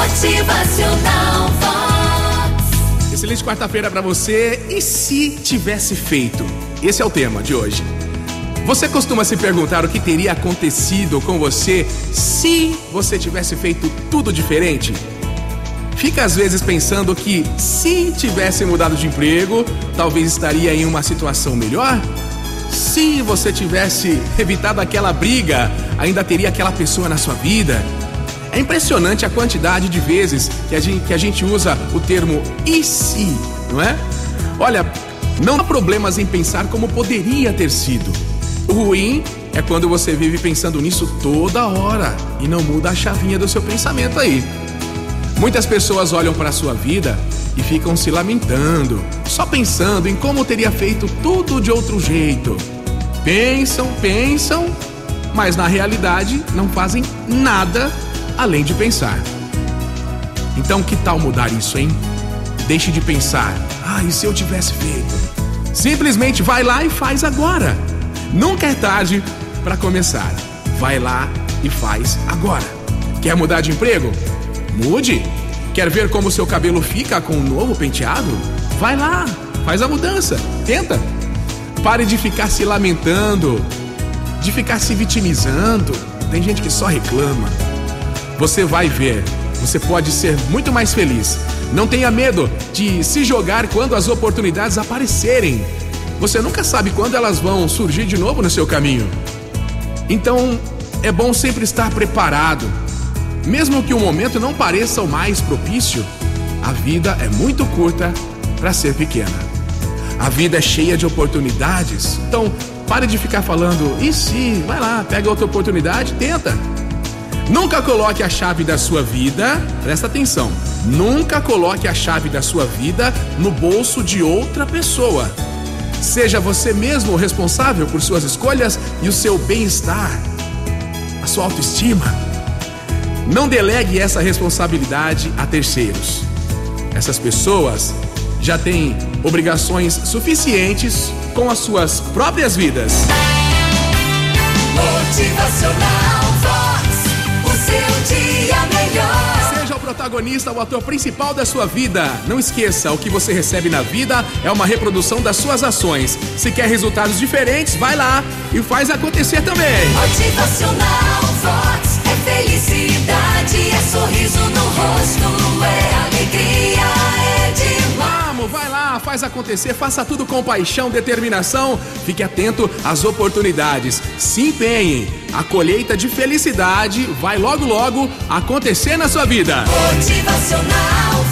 Motivacional Vox. Excelente quarta-feira para você. E se tivesse feito? Esse é o tema de hoje. Você costuma se perguntar o que teria acontecido com você se você tivesse feito tudo diferente? Fica às vezes pensando que se tivesse mudado de emprego, talvez estaria em uma situação melhor? Se você tivesse evitado aquela briga, ainda teria aquela pessoa na sua vida? É impressionante a quantidade de vezes que a gente, que a gente usa o termo e se, não é? Olha, não há problemas em pensar como poderia ter sido. O ruim é quando você vive pensando nisso toda hora e não muda a chavinha do seu pensamento aí. Muitas pessoas olham para a sua vida e ficam se lamentando, só pensando em como teria feito tudo de outro jeito. Pensam, pensam, mas na realidade não fazem nada além de pensar. Então, que tal mudar isso, hein? Deixe de pensar, ah, e se eu tivesse feito? Simplesmente vai lá e faz agora. Nunca é tarde para começar. Vai lá e faz agora. Quer mudar de emprego? Mude. Quer ver como seu cabelo fica com um novo penteado? Vai lá, faz a mudança. Tenta. Pare de ficar se lamentando, de ficar se vitimizando. Tem gente que só reclama. Você vai ver, você pode ser muito mais feliz. Não tenha medo de se jogar quando as oportunidades aparecerem. Você nunca sabe quando elas vão surgir de novo no seu caminho. Então, é bom sempre estar preparado. Mesmo que o momento não pareça o mais propício, a vida é muito curta para ser pequena. A vida é cheia de oportunidades. Então, pare de ficar falando, e se? Vai lá, pega outra oportunidade, tenta. Nunca coloque a chave da sua vida, presta atenção, nunca coloque a chave da sua vida no bolso de outra pessoa. Seja você mesmo responsável por suas escolhas e o seu bem-estar, a sua autoestima. Não delegue essa responsabilidade a terceiros. Essas pessoas já têm obrigações suficientes com as suas próprias vidas. Motivacional protagonista, o ator principal da sua vida. Não esqueça, o que você recebe na vida é uma reprodução das suas ações. Se quer resultados diferentes, vai lá e faz acontecer também. Motivacional Vox. É felicidade, é sorriso no rosto, faz acontecer, faça tudo com paixão, determinação. Fique atento às oportunidades. Se empenhe. A colheita de felicidade vai logo logo acontecer na sua vida. Motivacional